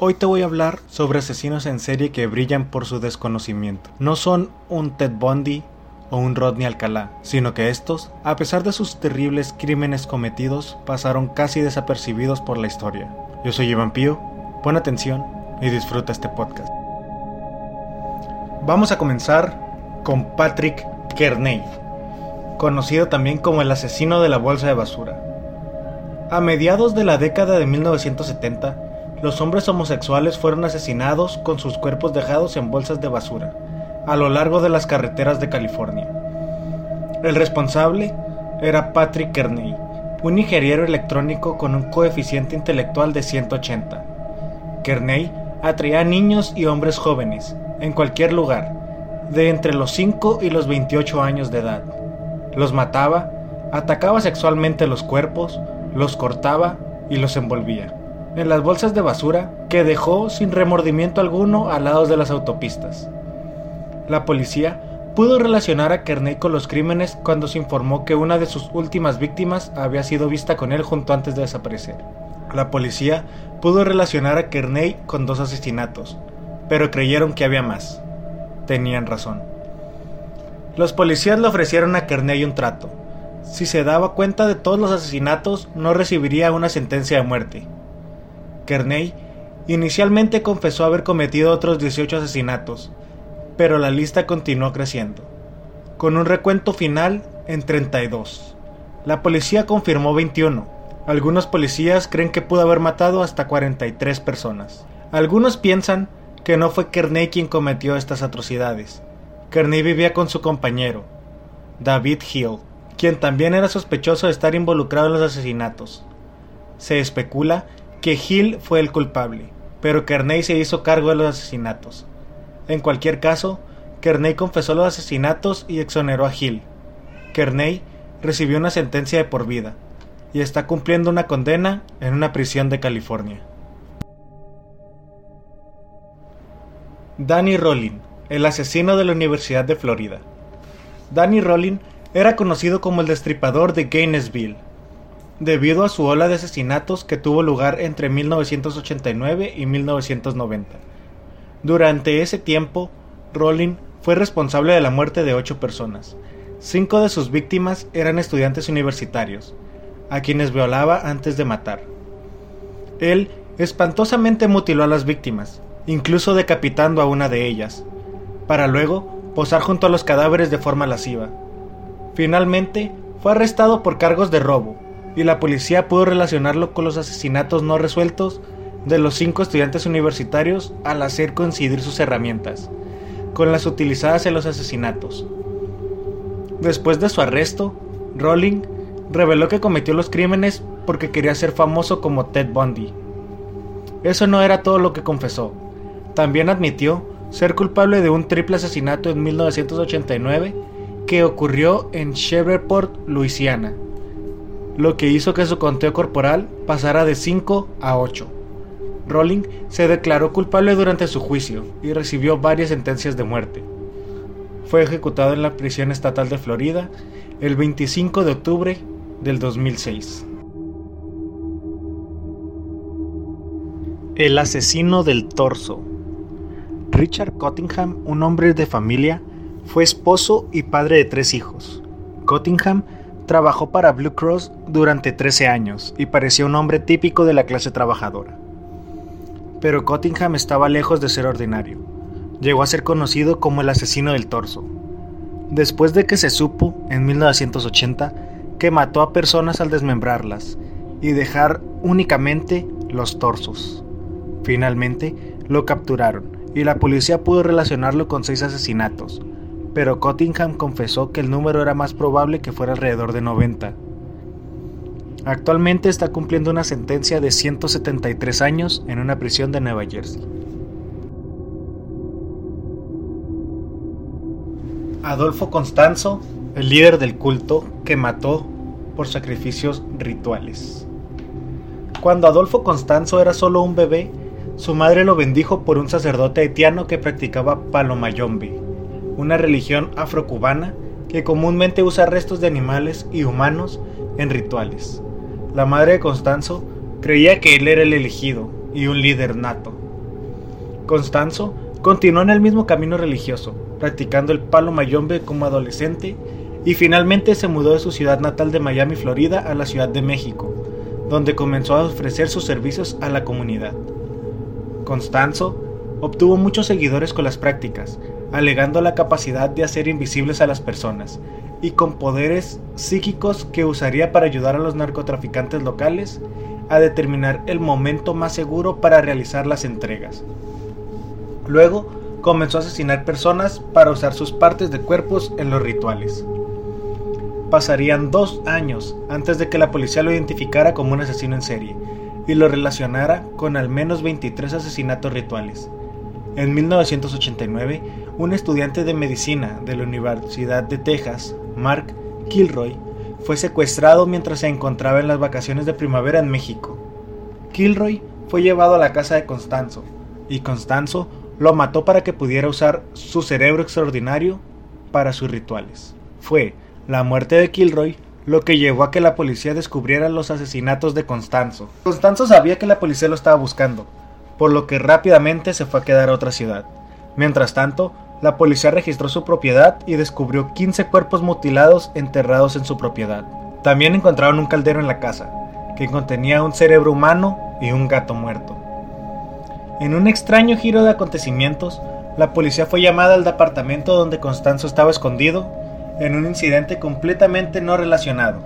Hoy te voy a hablar sobre asesinos en serie que brillan por su desconocimiento. No son un Ted Bundy o un Rodney Alcalá, sino que estos, a pesar de sus terribles crímenes cometidos, pasaron casi desapercibidos por la historia. Yo soy Iván Pío, pon atención y disfruta este podcast. Vamos a comenzar con Patrick Kearney, conocido también como el asesino de la bolsa de basura. A mediados de la década de 1970, los hombres homosexuales fueron asesinados con sus cuerpos dejados en bolsas de basura a lo largo de las carreteras de California. El responsable era Patrick Kearney, un ingeniero electrónico con un coeficiente intelectual de 180. Kearney atraía a niños y hombres jóvenes, en cualquier lugar, de entre los 5 y los 28 años de edad. Los mataba, atacaba sexualmente los cuerpos, los cortaba y los envolvía en las bolsas de basura que dejó sin remordimiento alguno al lado de las autopistas. La policía pudo relacionar a Kearney con los crímenes cuando se informó que una de sus últimas víctimas había sido vista con él junto antes de desaparecer. La policía pudo relacionar a Kearney con dos asesinatos, pero creyeron que había más. Tenían razón. Los policías le ofrecieron a Kearney un trato. Si se daba cuenta de todos los asesinatos, no recibiría una sentencia de muerte, Kearney inicialmente confesó haber cometido otros 18 asesinatos, pero la lista continuó creciendo, con un recuento final en 32. La policía confirmó 21. Algunos policías creen que pudo haber matado hasta 43 personas. Algunos piensan que no fue Kearney quien cometió estas atrocidades. Kearney vivía con su compañero, David Hill, quien también era sospechoso de estar involucrado en los asesinatos. Se especula que Hill fue el culpable, pero Kearney se hizo cargo de los asesinatos. En cualquier caso, Kearney confesó los asesinatos y exoneró a Hill. Kearney recibió una sentencia de por vida y está cumpliendo una condena en una prisión de California. Danny Rollin, el asesino de la Universidad de Florida. Danny Rollin era conocido como el destripador de Gainesville, debido a su ola de asesinatos que tuvo lugar entre 1989 y 1990. Durante ese tiempo, Rowling fue responsable de la muerte de ocho personas. Cinco de sus víctimas eran estudiantes universitarios, a quienes violaba antes de matar. Él espantosamente mutiló a las víctimas, incluso decapitando a una de ellas, para luego posar junto a los cadáveres de forma lasciva. Finalmente, fue arrestado por cargos de robo, y la policía pudo relacionarlo con los asesinatos no resueltos de los cinco estudiantes universitarios al hacer coincidir sus herramientas con las utilizadas en los asesinatos. Después de su arresto, Rowling reveló que cometió los crímenes porque quería ser famoso como Ted Bundy. Eso no era todo lo que confesó. También admitió ser culpable de un triple asesinato en 1989 que ocurrió en Shreveport, Luisiana, lo que hizo que su conteo corporal pasara de 5 a 8. Rowling se declaró culpable durante su juicio y recibió varias sentencias de muerte. Fue ejecutado en la prisión estatal de Florida el 25 de octubre del 2006. El asesino del torso. Richard Cottingham, un hombre de familia, fue esposo y padre de tres hijos. Cottingham Trabajó para Blue Cross durante 13 años y parecía un hombre típico de la clase trabajadora. Pero Cottingham estaba lejos de ser ordinario. Llegó a ser conocido como el asesino del torso. Después de que se supo, en 1980, que mató a personas al desmembrarlas y dejar únicamente los torsos. Finalmente, lo capturaron y la policía pudo relacionarlo con seis asesinatos, pero Cottingham confesó que el número era más probable que fuera alrededor de 90. Actualmente está cumpliendo una sentencia de 173 años en una prisión de Nueva Jersey. Adolfo Constanzo, el líder del culto que mató por sacrificios rituales. Cuando Adolfo Constanzo era solo un bebé, su madre lo bendijo por un sacerdote haitiano que practicaba palomayombe, una religión afrocubana que comúnmente usa restos de animales y humanos en rituales. La madre de Constanzo creía que él era el elegido y un líder nato, Constanzo continuó en el mismo camino religioso, practicando el palo mayombe como adolescente y finalmente se mudó de su ciudad natal de Miami, Florida, a la Ciudad de México, donde comenzó a ofrecer sus servicios a la comunidad. Constanzo obtuvo muchos seguidores con las prácticas, alegando la capacidad de hacer invisibles a las personas y con poderes psíquicos que usaría para ayudar a los narcotraficantes locales a determinar el momento más seguro para realizar las entregas. Luego comenzó a asesinar personas para usar sus partes de cuerpos en los rituales. Pasarían dos años antes de que la policía lo identificara como un asesino en serie y lo relacionara con al menos 23 asesinatos rituales. En 1989, un estudiante de medicina de la Universidad de Texas, Mark Kilroy, fue secuestrado mientras se encontraba en las vacaciones de primavera en México. Kilroy fue llevado a la casa de Constanzo, y Constanzo lo mató para que pudiera usar su cerebro extraordinario para sus rituales. Fue la muerte de Kilroy lo que llevó a que la policía descubriera los asesinatos de Constanzo. Constanzo sabía que la policía lo estaba buscando, por lo que rápidamente se fue a quedar a otra ciudad. Mientras tanto, la policía registró su propiedad y descubrió 15 cuerpos mutilados enterrados en su propiedad. También encontraron un caldero en la casa, que contenía un cerebro humano y un gato muerto. En un extraño giro de acontecimientos, la policía fue llamada al departamento donde Constanzo estaba escondido en un incidente completamente no relacionado.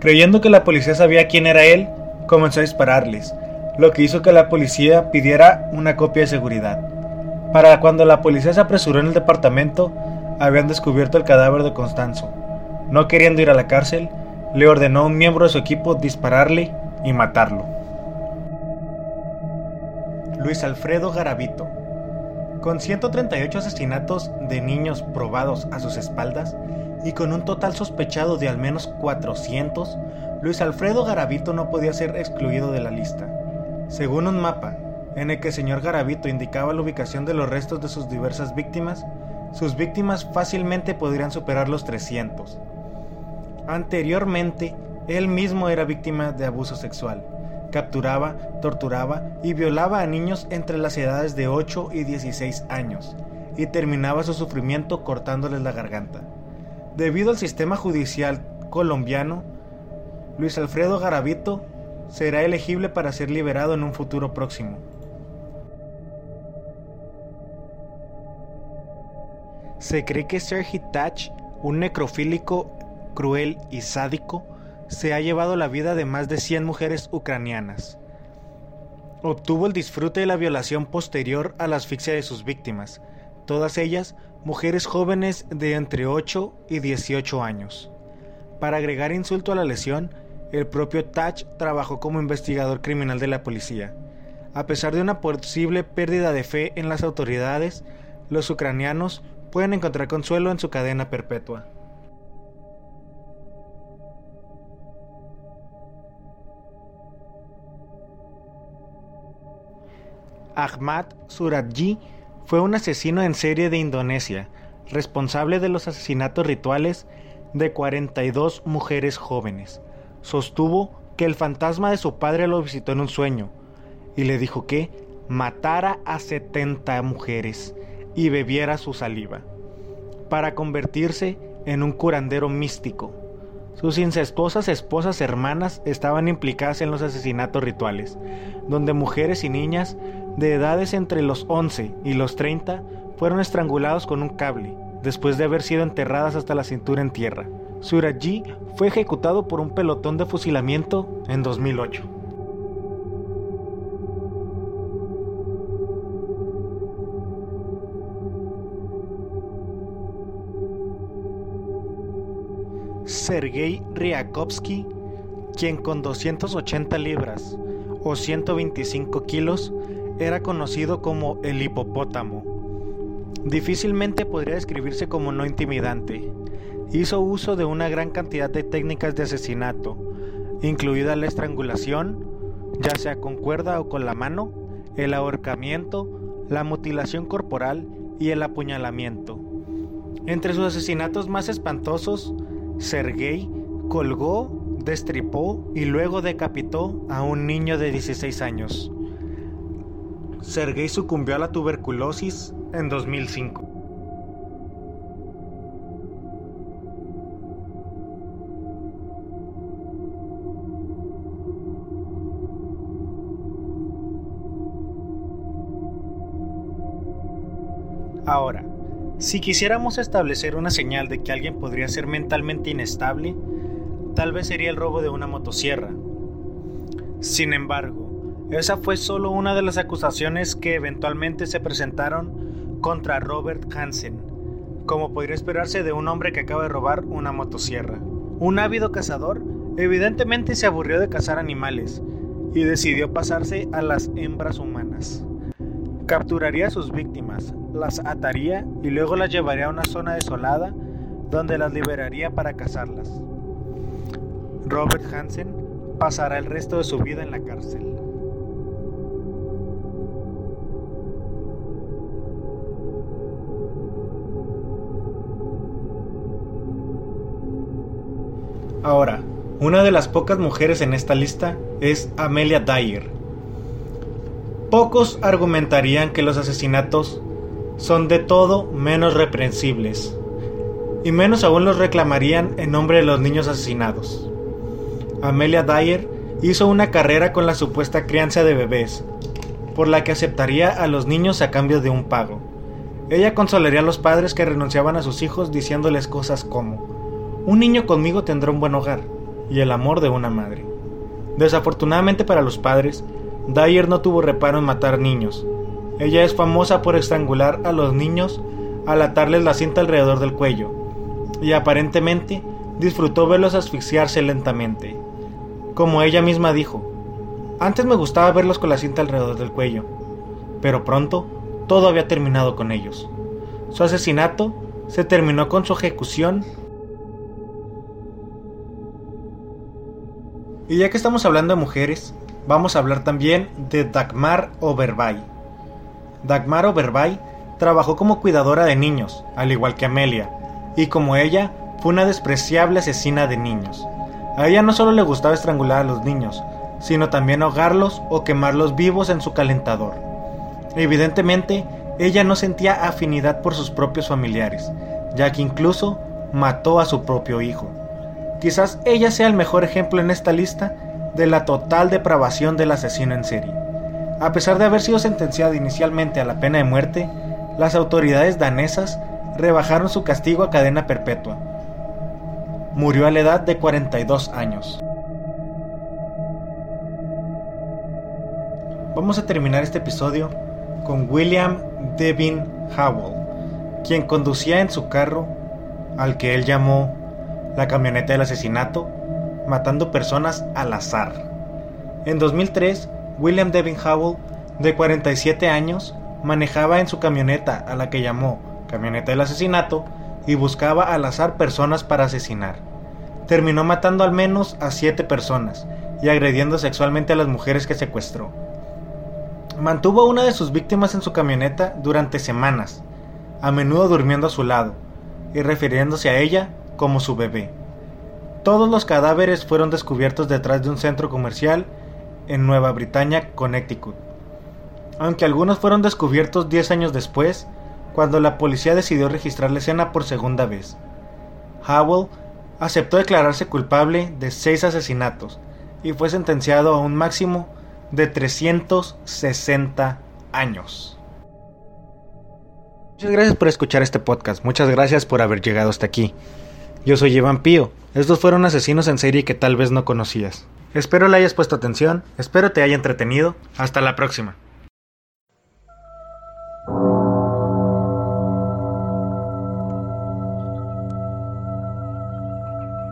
Creyendo que la policía sabía quién era él, comenzó a dispararles, lo que hizo que la policía pidiera una copia de seguridad. Para cuando la policía se apresuró en el departamento, habían descubierto el cadáver de Constanzo. No queriendo ir a la cárcel, le ordenó a un miembro de su equipo dispararle y matarlo. Luis Alfredo Garavito. Con 138 asesinatos de niños probados a sus espaldas y con un total sospechado de al menos 400, Luis Alfredo Garavito no podía ser excluido de la lista. Según un mapa, en el que el señor Garavito indicaba la ubicación de los restos de sus diversas víctimas, sus víctimas fácilmente podrían superar los 300. Anteriormente, él mismo era víctima de abuso sexual. Capturaba, torturaba y violaba a niños entre las edades de 8 y 16 años, y terminaba su sufrimiento cortándoles la garganta. Debido al sistema judicial colombiano, Luis Alfredo Garavito será elegible para ser liberado en un futuro próximo. Se cree que Sergi Tach, un necrofílico cruel y sádico, se ha llevado la vida de más de 100 mujeres ucranianas. Obtuvo el disfrute de la violación posterior a la asfixia de sus víctimas, todas ellas mujeres jóvenes de entre 8 y 18 años. Para agregar insulto a la lesión, el propio Tach trabajó como investigador criminal de la policía. A pesar de una posible pérdida de fe en las autoridades, los ucranianos pueden encontrar consuelo en su cadena perpetua. Ahmad Suradji fue un asesino en serie de Indonesia, responsable de los asesinatos rituales de 42 mujeres jóvenes sostuvo que el fantasma de su padre lo visitó en un sueño y le dijo que matara a 70 mujeres y bebiera su saliva, para convertirse en un curandero místico. Sus incestuosas esposas hermanas estaban implicadas en los asesinatos rituales, donde mujeres y niñas de edades entre los 11 y los 30 fueron estrangulados con un cable, después de haber sido enterradas hasta la cintura en tierra. Suraji fue ejecutado por un pelotón de fusilamiento en 2008. Sergei Ryakovsky, quien con 280 libras o 125 kilos era conocido como el hipopótamo. Difícilmente podría describirse como no intimidante, hizo uso de una gran cantidad de técnicas de asesinato, incluida la estrangulación, ya sea con cuerda o con la mano, el ahorcamiento, la mutilación corporal y el apuñalamiento. Entre sus asesinatos más espantosos, Sergei colgó, destripó y luego decapitó a un niño de 16 años. Sergei sucumbió a la tuberculosis en 2005. Ahora, si quisiéramos establecer una señal de que alguien podría ser mentalmente inestable, tal vez sería el robo de una motosierra. Sin embargo, esa fue solo una de las acusaciones que eventualmente se presentaron contra Robert Hansen, como podría esperarse de un hombre que acaba de robar una motosierra. Un ávido cazador evidentemente se aburrió de cazar animales y decidió pasarse a las hembras humanas. Capturaría a sus víctimas, las ataría y luego las llevaría a una zona desolada donde las liberaría para cazarlas. Robert Hansen pasará el resto de su vida en la cárcel. Ahora, una de las pocas mujeres en esta lista es Amelia Dyer. Pocos argumentarían que los asesinatos son de todo menos reprensibles, y menos aún los reclamarían en nombre de los niños asesinados. Amelia Dyer hizo una carrera con la supuesta crianza de bebés, por la que aceptaría a los niños a cambio de un pago. Ella consolaría a los padres que renunciaban a sus hijos diciéndoles cosas como, un niño conmigo tendrá un buen hogar y el amor de una madre. Desafortunadamente para los padres, Dyer no tuvo reparo en matar niños. Ella es famosa por estrangular a los niños al atarles la cinta alrededor del cuello, y aparentemente disfrutó verlos asfixiarse lentamente. Como ella misma dijo, antes me gustaba verlos con la cinta alrededor del cuello, pero pronto todo había terminado con ellos. Su asesinato se terminó con su ejecución Y ya que estamos hablando de mujeres, vamos a hablar también de Dagmar Overbay. Dagmar Overbay trabajó como cuidadora de niños, al igual que Amelia, y como ella, fue una despreciable asesina de niños. A ella no solo le gustaba estrangular a los niños, sino también ahogarlos o quemarlos vivos en su calentador. Evidentemente, ella no sentía afinidad por sus propios familiares, ya que incluso mató a su propio hijo. Quizás ella sea el mejor ejemplo en esta lista de la total depravación del asesino en serie. A pesar de haber sido sentenciado inicialmente a la pena de muerte, las autoridades danesas rebajaron su castigo a cadena perpetua. Murió a la edad de 42 años. Vamos a terminar este episodio con William Devin Howell, quien conducía en su carro al que él llamó la camioneta del asesinato, matando personas al azar. En 2003, William Devin Howell, de 47 años, manejaba en su camioneta, a la que llamó camioneta del asesinato, y buscaba al azar personas para asesinar. Terminó matando al menos a 7 personas y agrediendo sexualmente a las mujeres que secuestró. Mantuvo a una de sus víctimas en su camioneta durante semanas, a menudo durmiendo a su lado, y refiriéndose a ella como su bebé. Todos los cadáveres fueron descubiertos detrás de un centro comercial en Nueva Britannia, Connecticut. Aunque algunos fueron descubiertos 10 años después, cuando la policía decidió registrar la escena por segunda vez. Howell aceptó declararse culpable de seis asesinatos y fue sentenciado a un máximo de 360 años. Muchas gracias por escuchar este podcast, muchas gracias por haber llegado hasta aquí. Yo soy Iván Pío. Estos fueron asesinos en serie que tal vez no conocías. Espero le hayas puesto atención, espero te haya entretenido. Hasta la próxima.